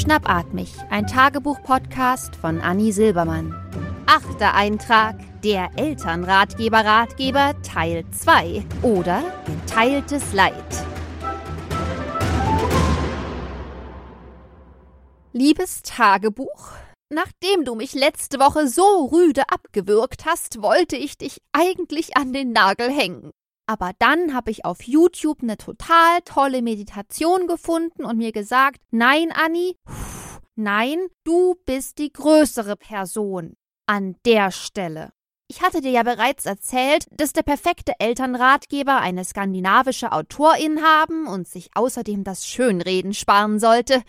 Schnappatmig, ein Tagebuch-Podcast von Anni Silbermann. Achter Eintrag: Der Elternratgeber Ratgeber Teil 2 oder Geteiltes Leid. Liebes Tagebuch, nachdem du mich letzte Woche so rüde abgewürgt hast, wollte ich dich eigentlich an den Nagel hängen. Aber dann habe ich auf YouTube eine total tolle Meditation gefunden und mir gesagt, nein, Anni, nein, du bist die größere Person an der Stelle. Ich hatte dir ja bereits erzählt, dass der perfekte Elternratgeber eine skandinavische Autorin haben und sich außerdem das Schönreden sparen sollte.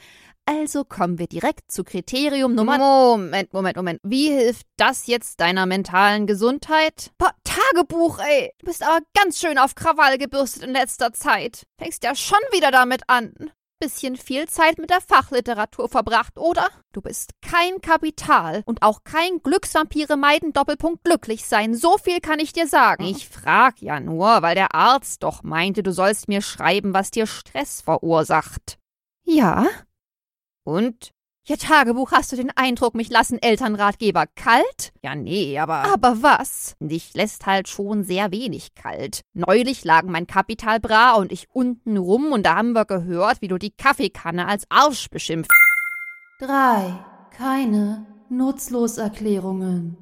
Also kommen wir direkt zu Kriterium Nummer. Moment, Moment, Moment. Wie hilft das jetzt deiner mentalen Gesundheit? Boah, Tagebuch, ey. Du bist aber ganz schön auf Krawall gebürstet in letzter Zeit. Fängst ja schon wieder damit an. Bisschen viel Zeit mit der Fachliteratur verbracht, oder? Du bist kein Kapital und auch kein Glücksvampire meiden Doppelpunkt glücklich sein. So viel kann ich dir sagen. Ich frag ja nur, weil der Arzt doch meinte, du sollst mir schreiben, was dir Stress verursacht. Ja, und? Ja, Tagebuch, hast du den Eindruck, mich lassen Elternratgeber kalt? Ja, nee, aber. Aber was? Dich lässt halt schon sehr wenig kalt. Neulich lagen mein Kapital bra und ich unten rum und da haben wir gehört, wie du die Kaffeekanne als Arsch beschimpft. Drei. Keine Nutzloserklärungen.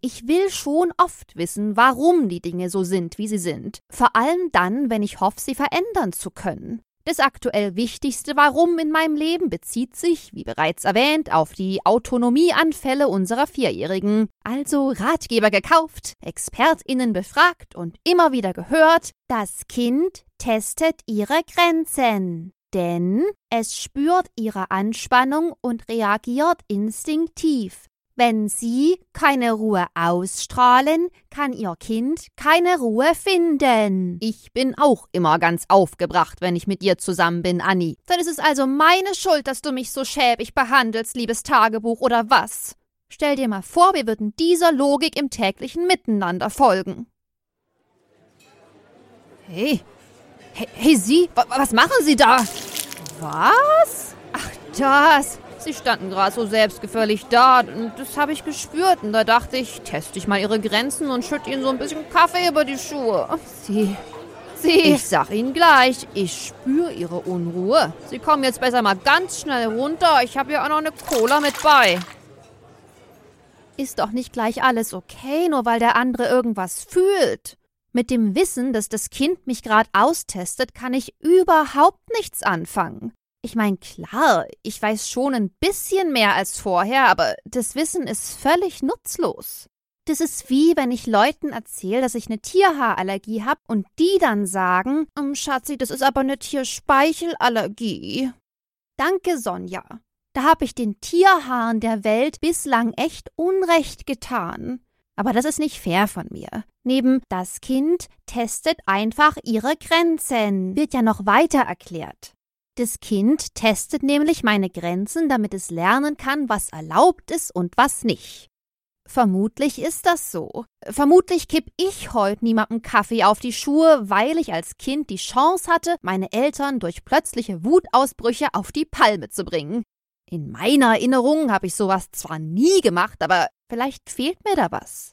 Ich will schon oft wissen, warum die Dinge so sind, wie sie sind. Vor allem dann, wenn ich hoffe, sie verändern zu können. Das aktuell wichtigste Warum in meinem Leben bezieht sich, wie bereits erwähnt, auf die Autonomieanfälle unserer Vierjährigen. Also Ratgeber gekauft, ExpertInnen befragt und immer wieder gehört, das Kind testet ihre Grenzen. Denn es spürt ihre Anspannung und reagiert instinktiv. Wenn Sie keine Ruhe ausstrahlen, kann Ihr Kind keine Ruhe finden. Ich bin auch immer ganz aufgebracht, wenn ich mit dir zusammen bin, Anni. Dann ist es also meine Schuld, dass du mich so schäbig behandelst, liebes Tagebuch, oder was? Stell dir mal vor, wir würden dieser Logik im täglichen Miteinander folgen. Hey, hey, hey Sie, was machen Sie da? Was? Ach, das. Sie standen gerade so selbstgefällig da und das habe ich gespürt und da dachte ich, teste ich mal ihre Grenzen und schütte ihnen so ein bisschen Kaffee über die Schuhe. Sie, Sie. Ich sag Ihnen gleich, ich spüre Ihre Unruhe. Sie kommen jetzt besser mal ganz schnell runter. Ich habe ja auch noch eine Cola mit bei. Ist doch nicht gleich alles okay, nur weil der andere irgendwas fühlt. Mit dem Wissen, dass das Kind mich gerade austestet, kann ich überhaupt nichts anfangen. Ich meine, klar, ich weiß schon ein bisschen mehr als vorher, aber das Wissen ist völlig nutzlos. Das ist wie, wenn ich Leuten erzähle, dass ich eine Tierhaarallergie habe und die dann sagen, um, Schatzi, das ist aber eine Tierspeichelallergie. Danke, Sonja. Da habe ich den Tierhaaren der Welt bislang echt Unrecht getan. Aber das ist nicht fair von mir. Neben das Kind testet einfach ihre Grenzen, wird ja noch weiter erklärt. Das Kind testet nämlich meine Grenzen, damit es lernen kann, was erlaubt ist und was nicht. Vermutlich ist das so. Vermutlich kipp ich heute niemandem Kaffee auf die Schuhe, weil ich als Kind die Chance hatte, meine Eltern durch plötzliche Wutausbrüche auf die Palme zu bringen. In meiner Erinnerung habe ich sowas zwar nie gemacht, aber vielleicht fehlt mir da was.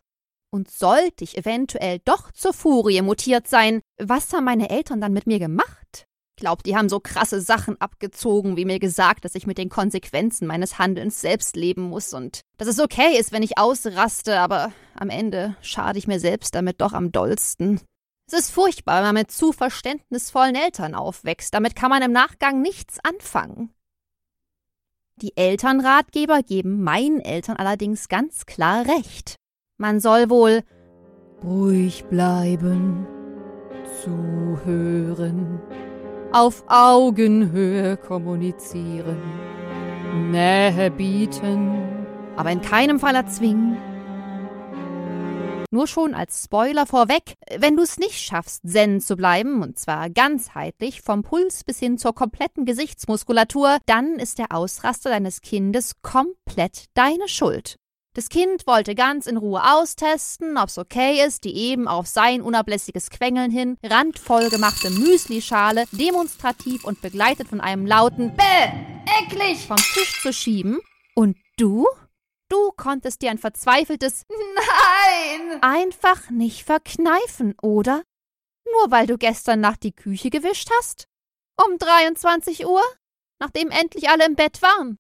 Und sollte ich eventuell doch zur Furie mutiert sein, was haben meine Eltern dann mit mir gemacht? Glaube, die haben so krasse Sachen abgezogen, wie mir gesagt, dass ich mit den Konsequenzen meines Handelns selbst leben muss und dass es okay ist, wenn ich ausraste, aber am Ende schade ich mir selbst damit doch am dollsten. Es ist furchtbar, wenn man mit zu verständnisvollen Eltern aufwächst. Damit kann man im Nachgang nichts anfangen. Die Elternratgeber geben meinen Eltern allerdings ganz klar recht. Man soll wohl ruhig bleiben, zuhören, auf Augenhöhe kommunizieren, Nähe bieten, aber in keinem Fall erzwingen. Nur schon als Spoiler vorweg, wenn du es nicht schaffst, zen zu bleiben, und zwar ganzheitlich, vom Puls bis hin zur kompletten Gesichtsmuskulatur, dann ist der Ausraster deines Kindes komplett deine Schuld. Das Kind wollte ganz in Ruhe austesten, ob's okay ist, die eben auf sein unablässiges Quengeln hin randvoll gemachte Müslischale demonstrativ und begleitet von einem lauten Bäh, schrecklich! vom Tisch zu schieben. Und du? Du konntest dir ein verzweifeltes Nein! einfach nicht verkneifen, oder? Nur weil du gestern Nacht die Küche gewischt hast? Um 23 Uhr? Nachdem endlich alle im Bett waren?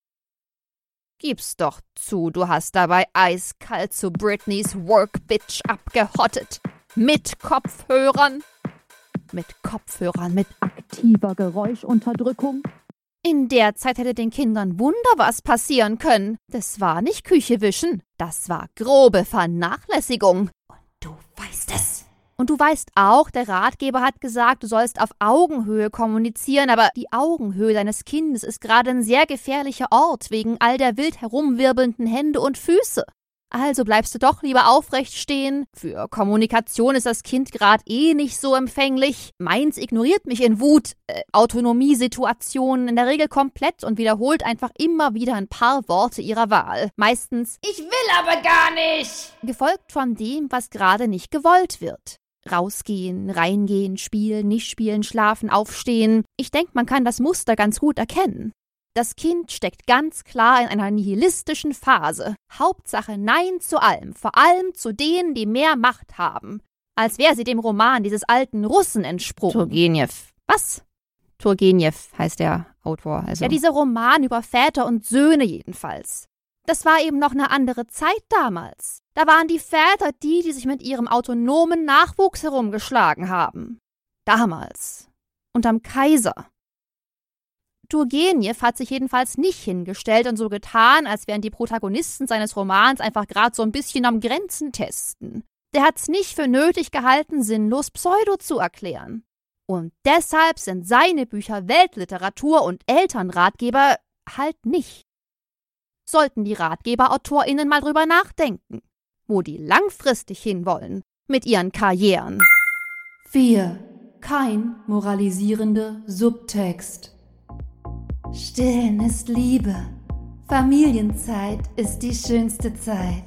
Gib's doch zu, du hast dabei eiskalt zu Britneys Workbitch abgehottet. Mit Kopfhörern. Mit Kopfhörern, mit aktiver Geräuschunterdrückung. In der Zeit hätte den Kindern wunder was passieren können. Das war nicht Küche wischen, das war grobe Vernachlässigung. Und du weißt es. Und du weißt auch, der Ratgeber hat gesagt, du sollst auf Augenhöhe kommunizieren, aber die Augenhöhe deines Kindes ist gerade ein sehr gefährlicher Ort wegen all der wild herumwirbelnden Hände und Füße. Also bleibst du doch lieber aufrecht stehen. Für Kommunikation ist das Kind gerade eh nicht so empfänglich. Meins ignoriert mich in Wut, äh, Autonomiesituationen in der Regel komplett und wiederholt einfach immer wieder ein paar Worte ihrer Wahl. Meistens Ich will aber gar nicht! gefolgt von dem, was gerade nicht gewollt wird. Rausgehen, reingehen, spielen, nicht spielen, schlafen, aufstehen. Ich denke, man kann das Muster ganz gut erkennen. Das Kind steckt ganz klar in einer nihilistischen Phase. Hauptsache Nein zu allem, vor allem zu denen, die mehr Macht haben. Als wäre sie dem Roman dieses alten Russen entsprungen. Turgenev. Was? Turgenev heißt der Autor. Also. Ja, dieser Roman über Väter und Söhne jedenfalls. Das war eben noch eine andere Zeit damals. Da waren die Väter die, die sich mit ihrem autonomen Nachwuchs herumgeschlagen haben. Damals. Unterm Kaiser. Turgenev hat sich jedenfalls nicht hingestellt und so getan, als wären die Protagonisten seines Romans einfach gerade so ein bisschen am Grenzen testen. Der hat's nicht für nötig gehalten, sinnlos Pseudo zu erklären. Und deshalb sind seine Bücher Weltliteratur und Elternratgeber halt nicht. Sollten die RatgeberautorInnen mal drüber nachdenken, wo die langfristig hinwollen mit ihren Karrieren. 4. Kein moralisierender Subtext. Stillen ist Liebe. Familienzeit ist die schönste Zeit.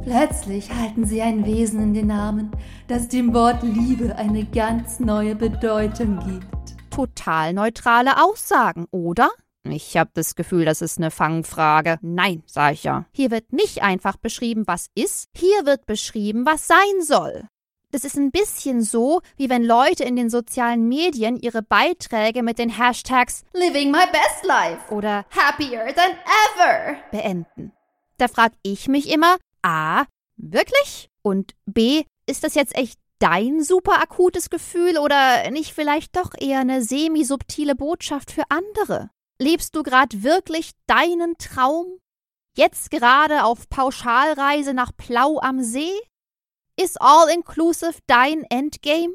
Plötzlich halten sie ein Wesen in den Armen, das dem Wort Liebe eine ganz neue Bedeutung gibt. Total neutrale Aussagen, oder? Ich habe das Gefühl, das ist eine Fangfrage. Nein, Sag ich ja. hier wird nicht einfach beschrieben, was ist, hier wird beschrieben, was sein soll. Das ist ein bisschen so, wie wenn Leute in den sozialen Medien ihre Beiträge mit den Hashtags Living my best life. oder Happier than ever. beenden. Da frag ich mich immer, A, wirklich? Und B, ist das jetzt echt dein super akutes Gefühl oder nicht vielleicht doch eher eine semi-subtile Botschaft für andere? Lebst du gerade wirklich deinen Traum? Jetzt gerade auf Pauschalreise nach Plau am See? Ist All-Inclusive dein Endgame?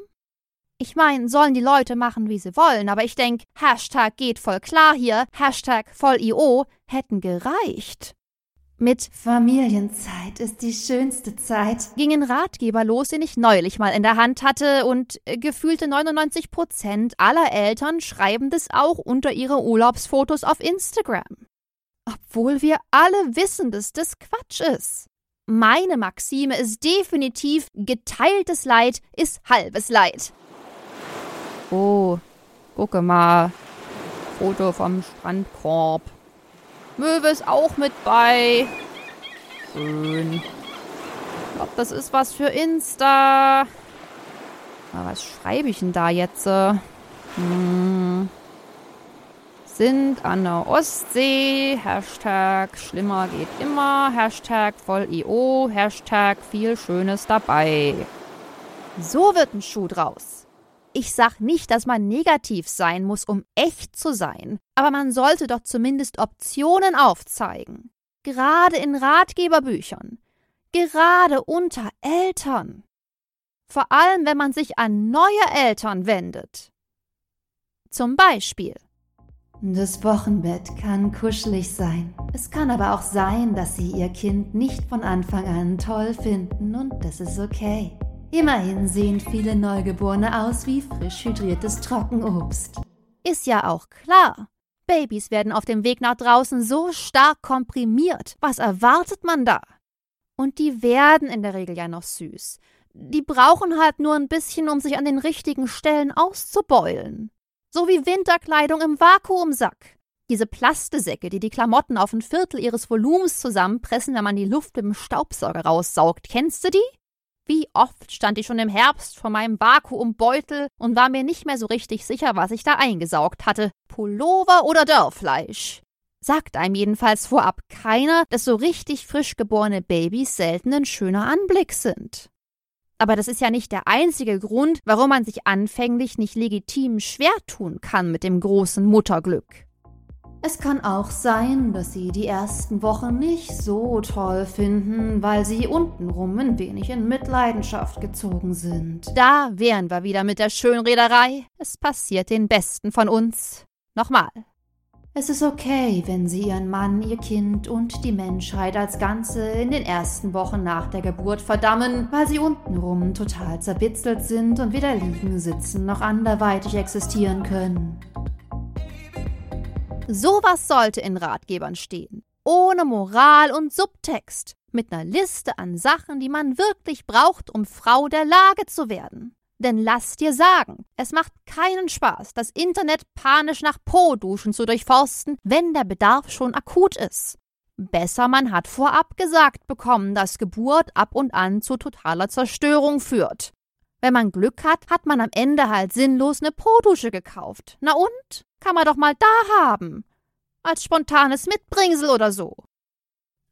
Ich meine, sollen die Leute machen, wie sie wollen, aber ich denk, Hashtag geht voll klar hier, Hashtag voll IO hätten gereicht. Mit Familienzeit ist die schönste Zeit. gingen Ratgeber los, den ich neulich mal in der Hand hatte und äh, gefühlte 99 Prozent aller Eltern schreiben das auch unter ihre Urlaubsfotos auf Instagram. Obwohl wir alle wissen, dass das Quatsch ist. Meine Maxime ist definitiv, geteiltes Leid ist halbes Leid. Oh, gucke mal. Foto vom Strandkorb. Möwe ist auch mit bei. Schön. Ich glaube, das ist was für Insta. Aber was schreibe ich denn da jetzt? Hm. Sind an der Ostsee. Hashtag schlimmer geht immer. Hashtag voll IO. Hashtag viel Schönes dabei. So wird ein Schuh draus. Ich sag nicht, dass man negativ sein muss, um echt zu sein, aber man sollte doch zumindest Optionen aufzeigen. Gerade in Ratgeberbüchern. Gerade unter Eltern. Vor allem, wenn man sich an neue Eltern wendet. Zum Beispiel. Das Wochenbett kann kuschelig sein. Es kann aber auch sein, dass Sie Ihr Kind nicht von Anfang an toll finden und das ist okay. Immerhin sehen viele Neugeborene aus wie frisch hydriertes Trockenobst. Ist ja auch klar. Babys werden auf dem Weg nach draußen so stark komprimiert. Was erwartet man da? Und die werden in der Regel ja noch süß. Die brauchen halt nur ein bisschen, um sich an den richtigen Stellen auszubeulen. So wie Winterkleidung im Vakuumsack. Diese Plastesäcke, die die Klamotten auf ein Viertel ihres Volumens zusammenpressen, wenn man die Luft mit dem Staubsauger raussaugt. Kennst du die? Wie oft stand ich schon im Herbst vor meinem Vakuumbeutel und war mir nicht mehr so richtig sicher, was ich da eingesaugt hatte. Pullover oder Dörrfleisch? Sagt einem jedenfalls vorab keiner, dass so richtig frisch geborene Babys selten ein schöner Anblick sind. Aber das ist ja nicht der einzige Grund, warum man sich anfänglich nicht legitim schwer tun kann mit dem großen Mutterglück. Es kann auch sein, dass Sie die ersten Wochen nicht so toll finden, weil Sie untenrum ein wenig in Mitleidenschaft gezogen sind. Da wären wir wieder mit der Schönrederei. Es passiert den Besten von uns. Nochmal. Es ist okay, wenn Sie Ihren Mann, Ihr Kind und die Menschheit als Ganze in den ersten Wochen nach der Geburt verdammen, weil Sie untenrum total zerbitzelt sind und weder liegen, sitzen noch anderweitig existieren können. Sowas sollte in Ratgebern stehen. Ohne Moral und Subtext. Mit einer Liste an Sachen, die man wirklich braucht, um Frau der Lage zu werden. Denn lass dir sagen, es macht keinen Spaß, das Internet panisch nach Po-Duschen zu durchforsten, wenn der Bedarf schon akut ist. Besser man hat vorab gesagt bekommen, dass Geburt ab und an zu totaler Zerstörung führt. Wenn man Glück hat, hat man am Ende halt sinnlos eine Po-Dusche gekauft. Na und? Kann man doch mal da haben. Als spontanes Mitbringsel oder so.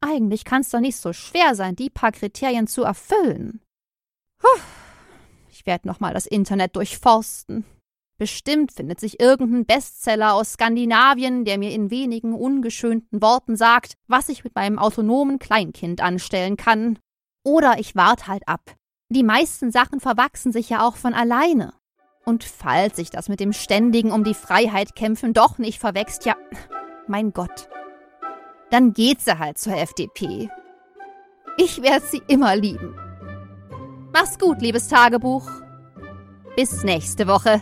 Eigentlich kann es doch nicht so schwer sein, die paar Kriterien zu erfüllen. Puh. Ich werde nochmal das Internet durchforsten. Bestimmt findet sich irgendein Bestseller aus Skandinavien, der mir in wenigen ungeschönten Worten sagt, was ich mit meinem autonomen Kleinkind anstellen kann. Oder ich warte halt ab. Die meisten Sachen verwachsen sich ja auch von alleine. Und falls sich das mit dem ständigen um die Freiheit kämpfen doch nicht verwächst, ja, mein Gott, dann geht sie halt zur FDP. Ich werde sie immer lieben. Mach's gut, liebes Tagebuch. Bis nächste Woche.